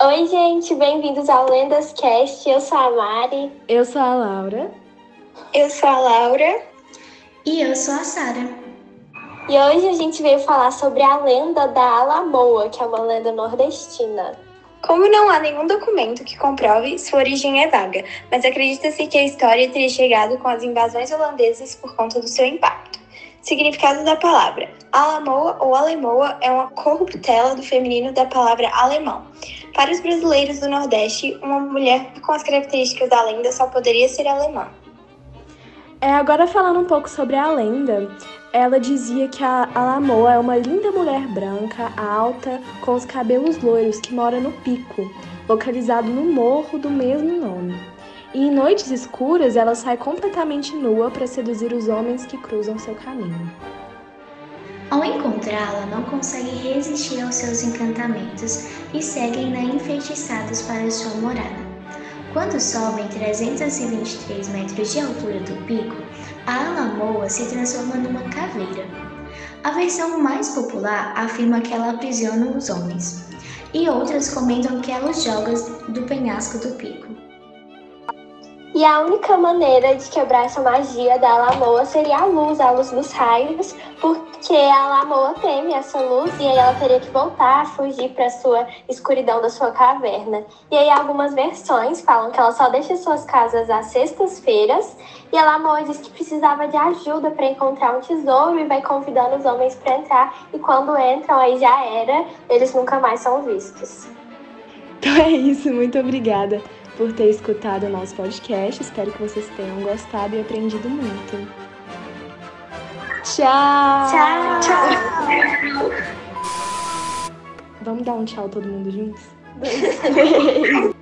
Oi, gente, bem-vindos ao Lendas Cast. Eu sou a Mari. Eu sou a Laura. Eu sou a Laura. E eu sou a Sara. E hoje a gente veio falar sobre a lenda da Alamoa, que é uma lenda nordestina. Como não há nenhum documento que comprove, sua origem é vaga, mas acredita-se que a história teria chegado com as invasões holandesas por conta do seu impacto. Significado da palavra: Alamoa ou Alemoa é uma corruptela do feminino da palavra alemão. Para os brasileiros do Nordeste, uma mulher com as características da lenda só poderia ser alemã. É, agora falando um pouco sobre a lenda, ela dizia que a Alamoa é uma linda mulher branca, alta, com os cabelos loiros que mora no Pico, localizado no morro do mesmo nome. E em noites escuras ela sai completamente nua para seduzir os homens que cruzam seu caminho. Ao encontrá-la, não consegue resistir aos seus encantamentos e seguem-na enfeitiçados para sua morada. Quando sobem 323 metros de altura do pico, a Alamoa se transforma numa caveira. A versão mais popular afirma que ela aprisiona os homens, e outras comentam que ela os joga do penhasco do pico. E a única maneira de quebrar essa magia da Alamoa seria a luz, a luz dos raios, porque a Alamoa teme essa luz e aí ela teria que voltar a fugir para sua escuridão da sua caverna. E aí algumas versões falam que ela só deixa suas casas às sextas-feiras e a Alamoa diz que precisava de ajuda para encontrar um tesouro e vai convidando os homens para entrar e quando entram aí já era, eles nunca mais são vistos. Então é isso, muito obrigada por ter escutado o nosso podcast. Espero que vocês tenham gostado e aprendido muito. Tchau! Tchau! Tchau! Vamos dar um tchau todo mundo juntos?